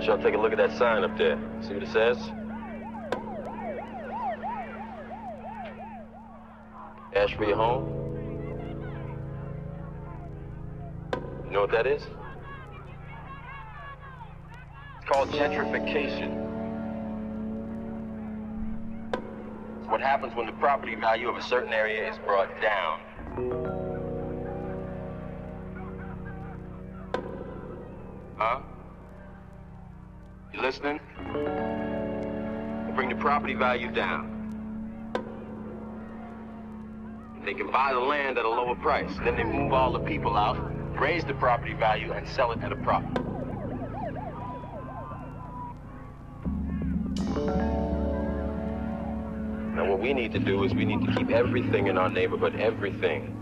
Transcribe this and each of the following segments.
want y'all to take a look at that sign up there. See what it says? Ashby home. You know what that is? It's called gentrification. It's what happens when the property value of a certain area is brought down. Property value down. They can buy the land at a lower price. Then they move all the people out, raise the property value, and sell it at a profit. Now what we need to do is we need to keep everything in our neighborhood, everything.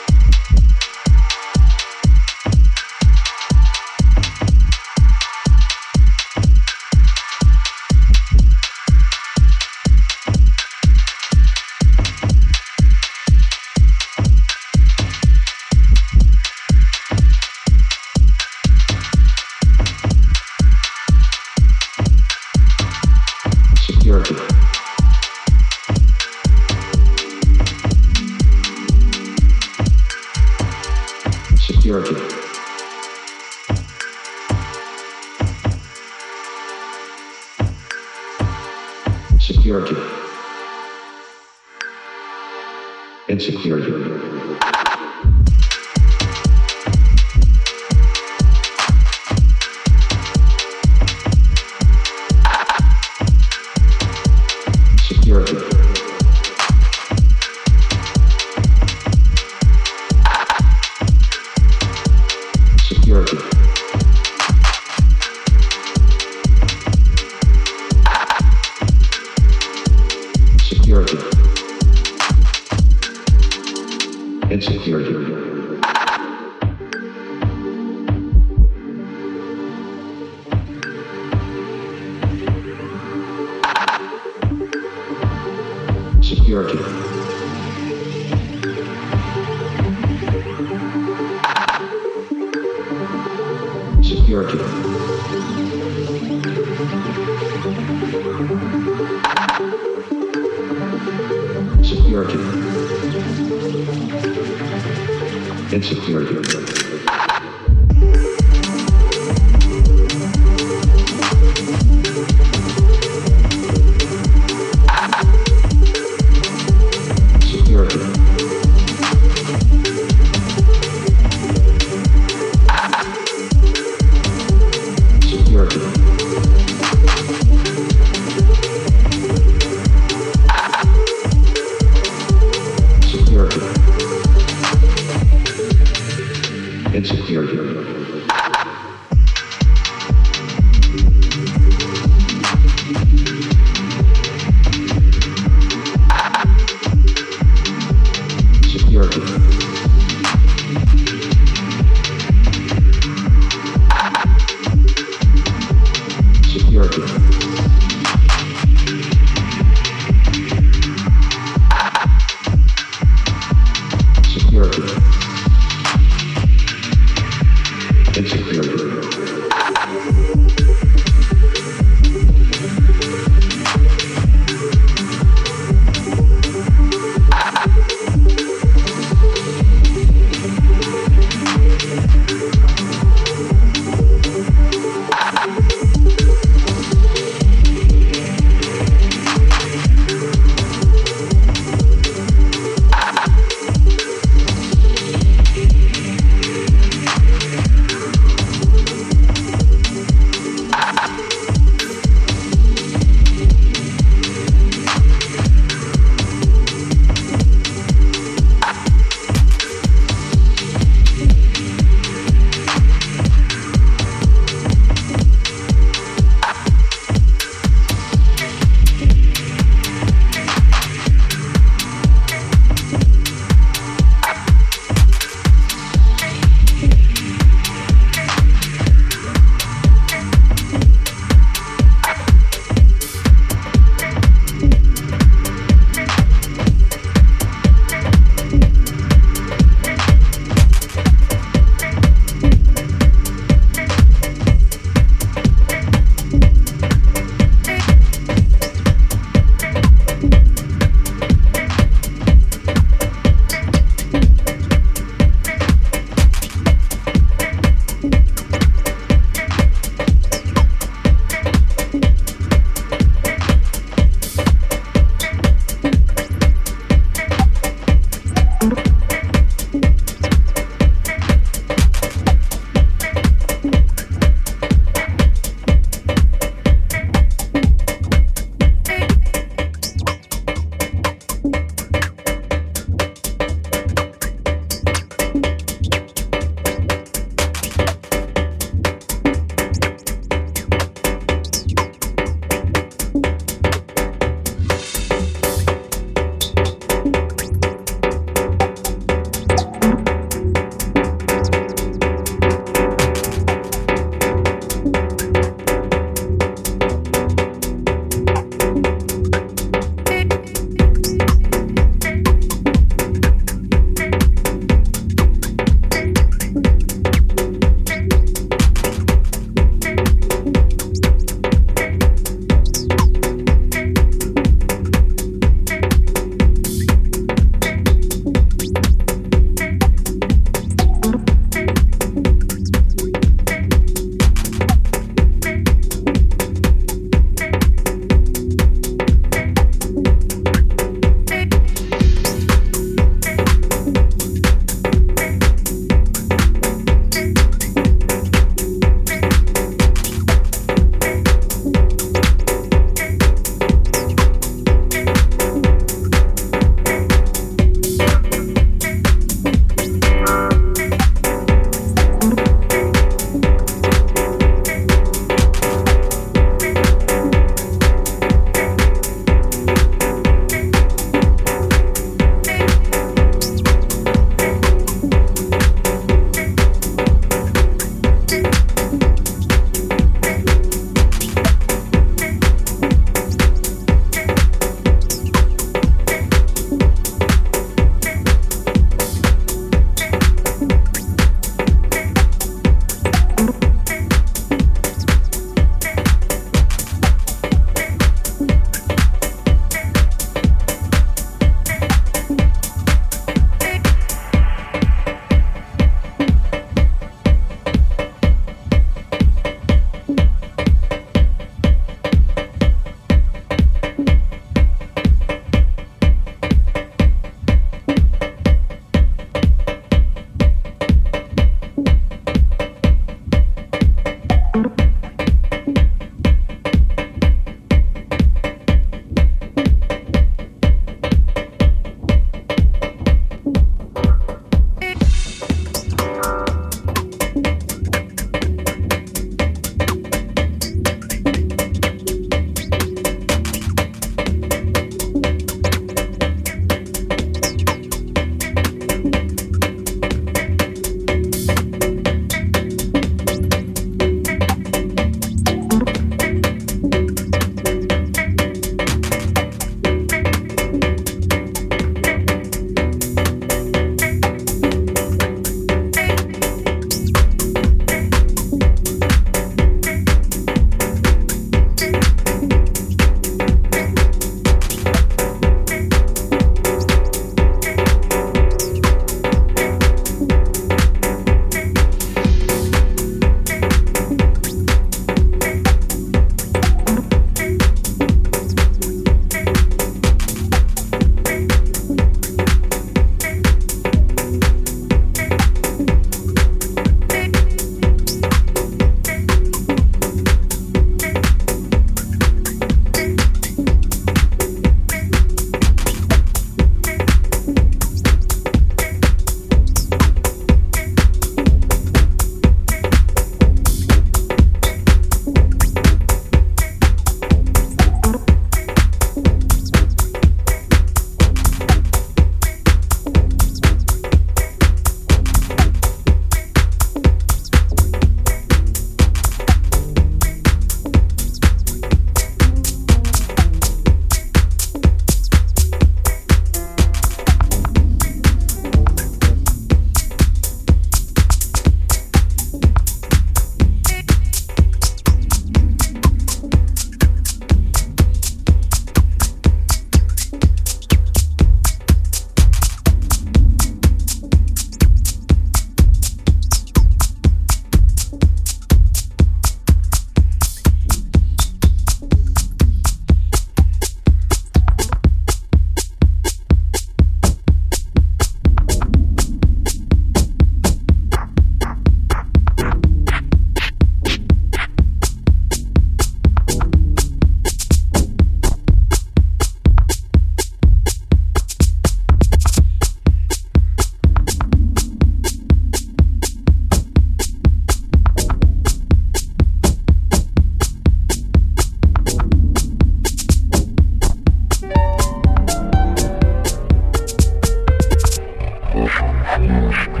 Awesome Homeless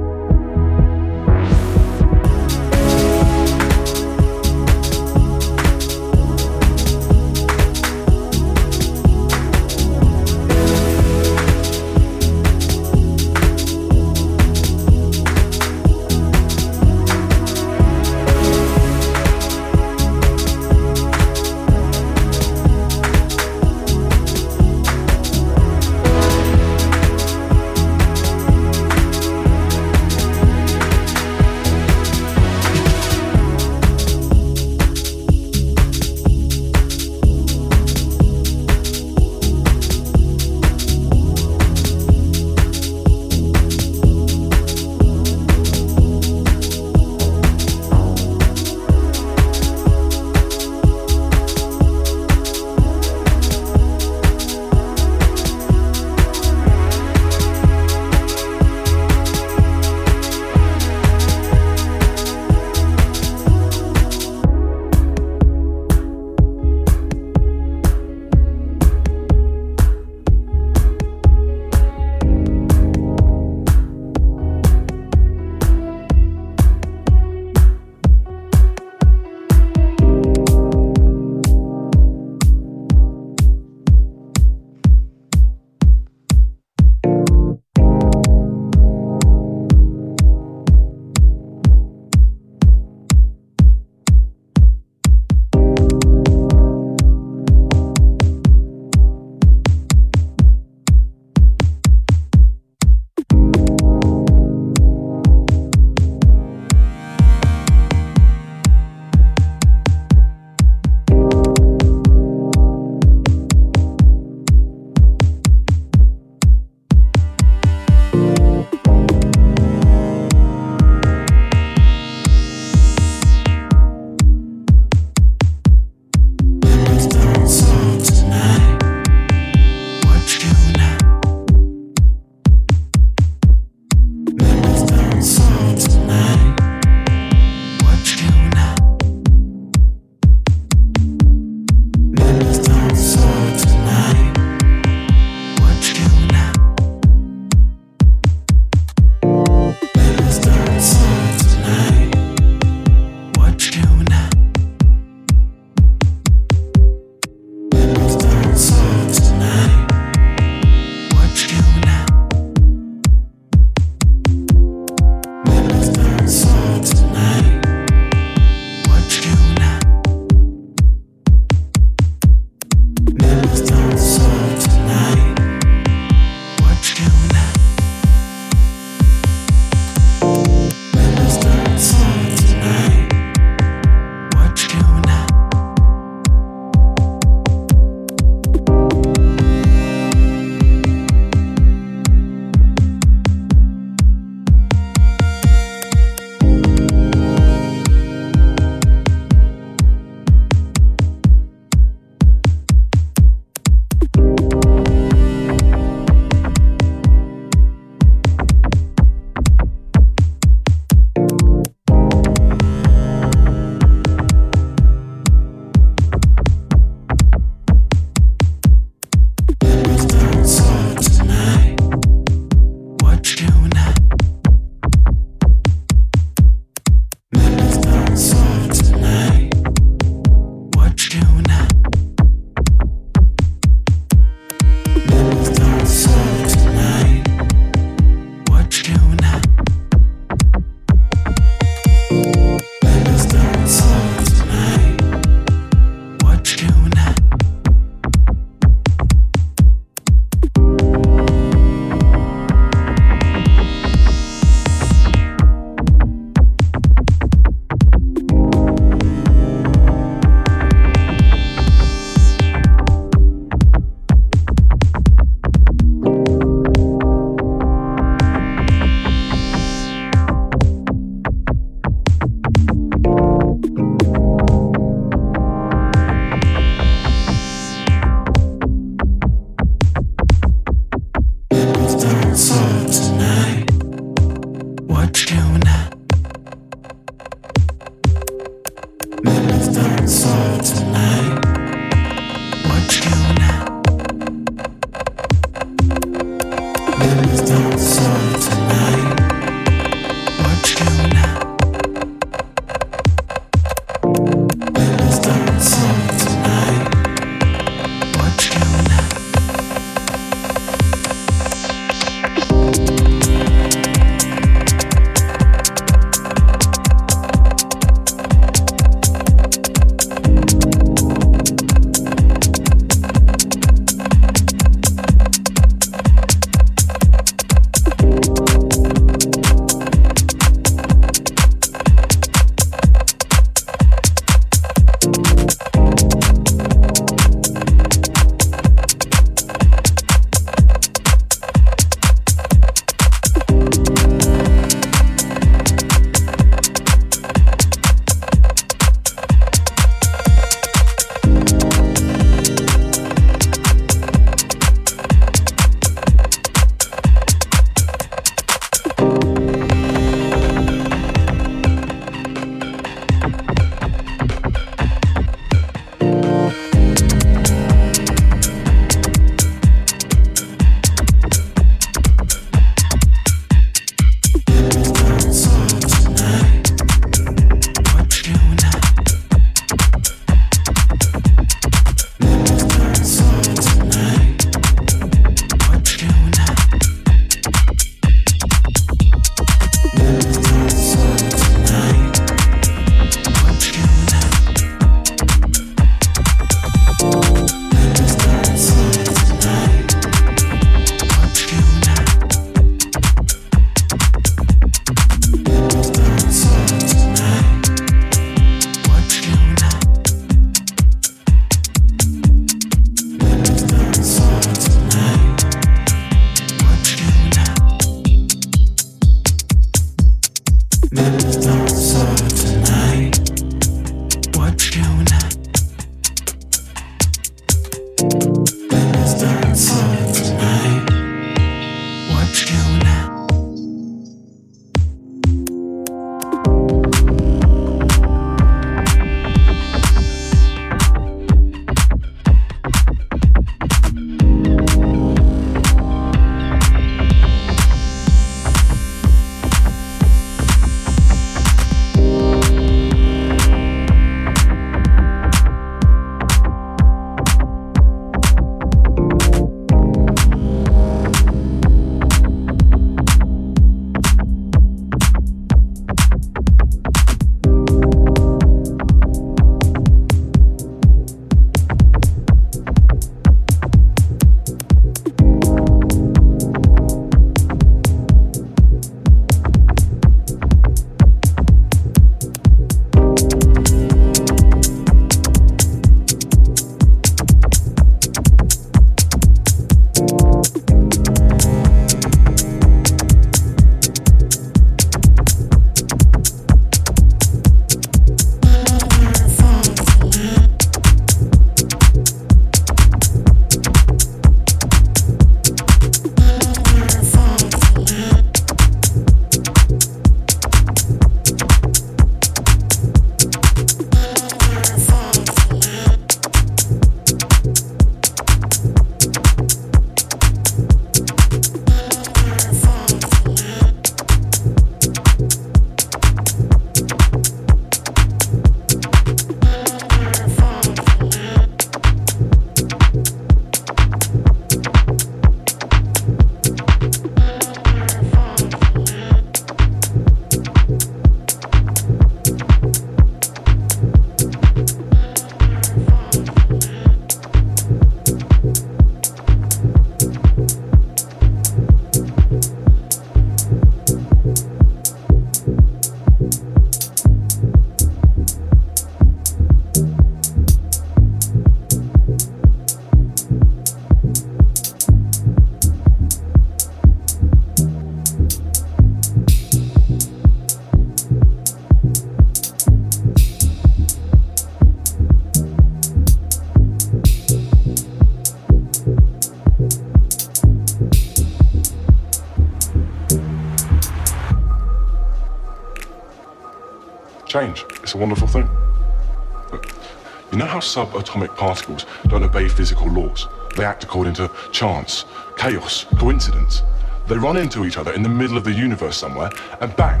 subatomic particles don't obey physical laws? They act according to chance, chaos, coincidence. They run into each other in the middle of the universe somewhere, and bang,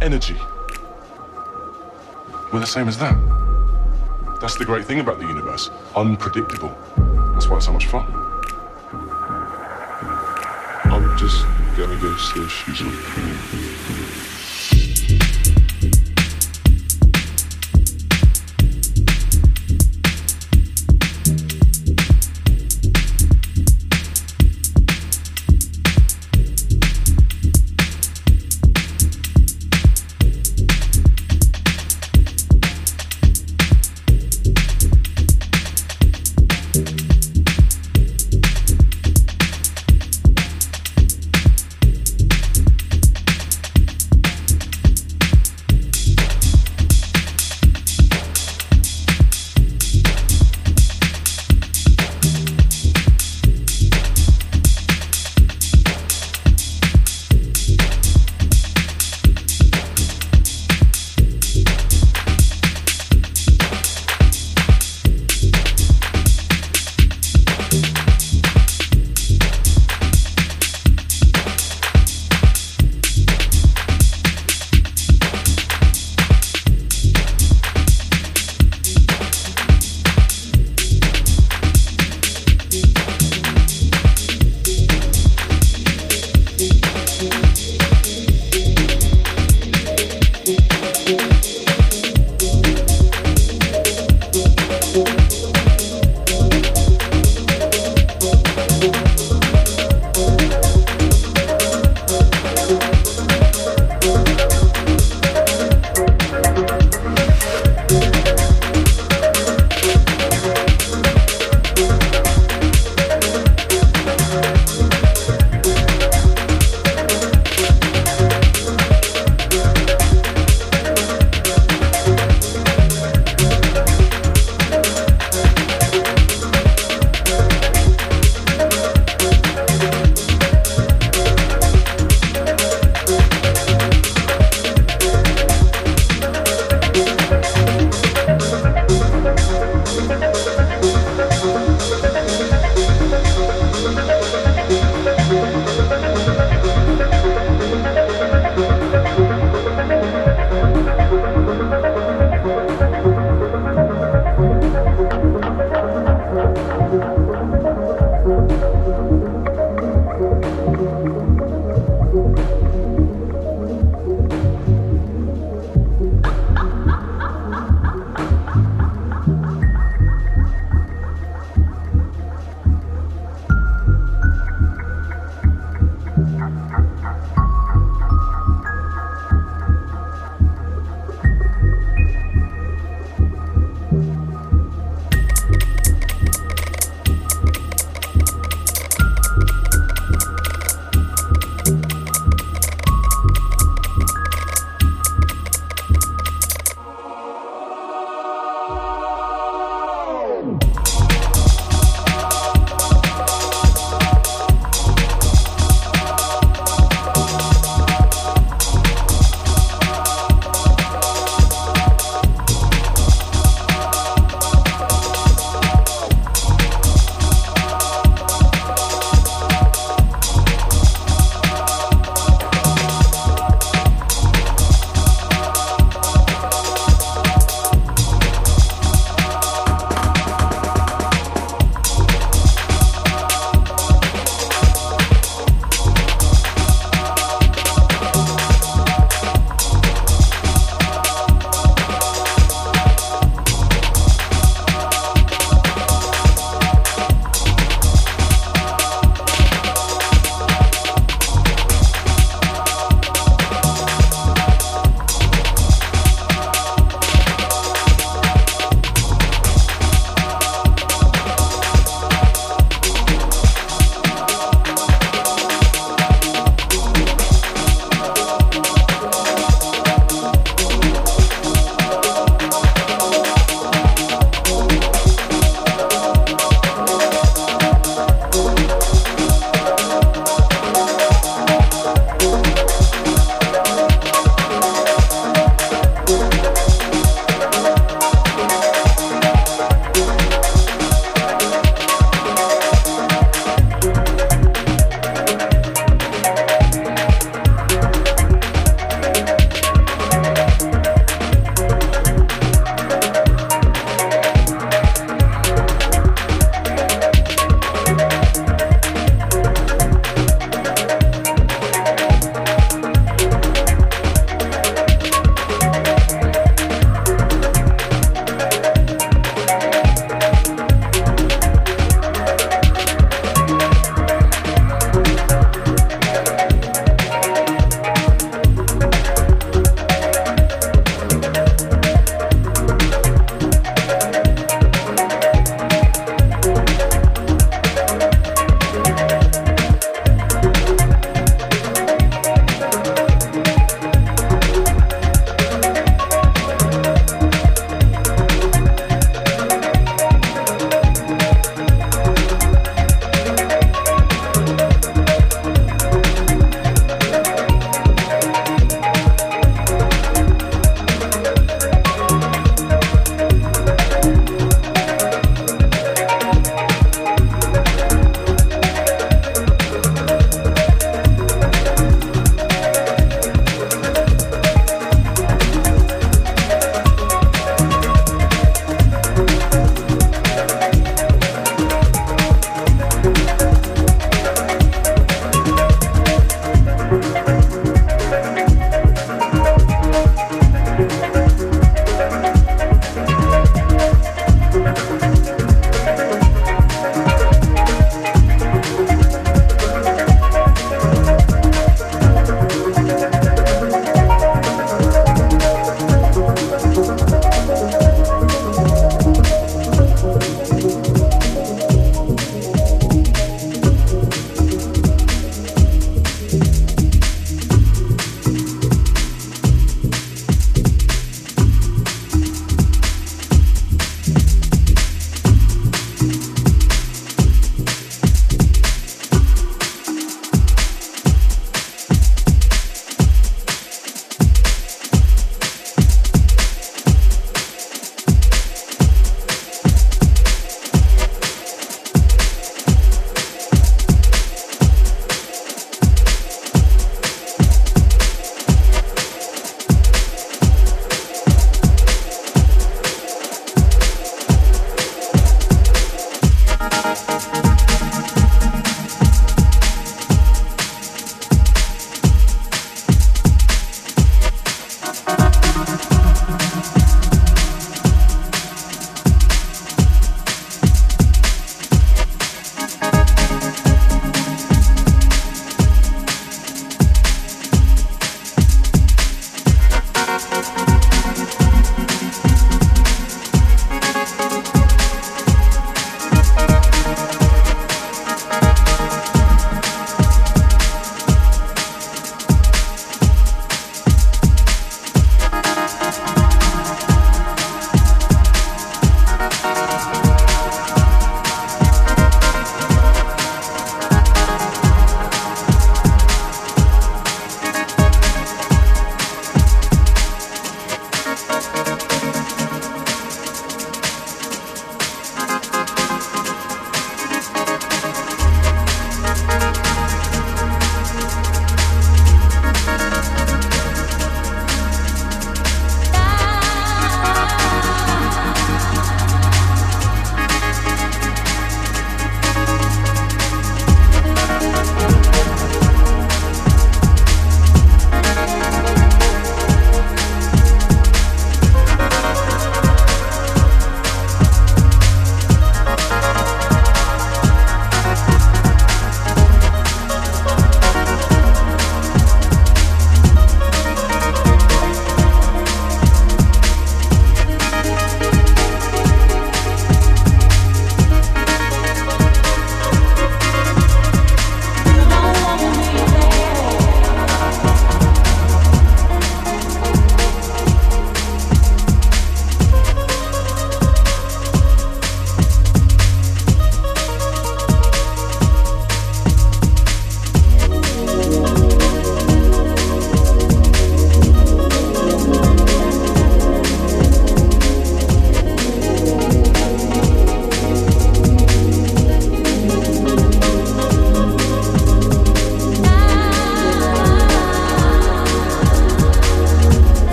energy. We're the same as that. That's the great thing about the universe. Unpredictable. That's why it's so much fun. I'm just gonna go if she's.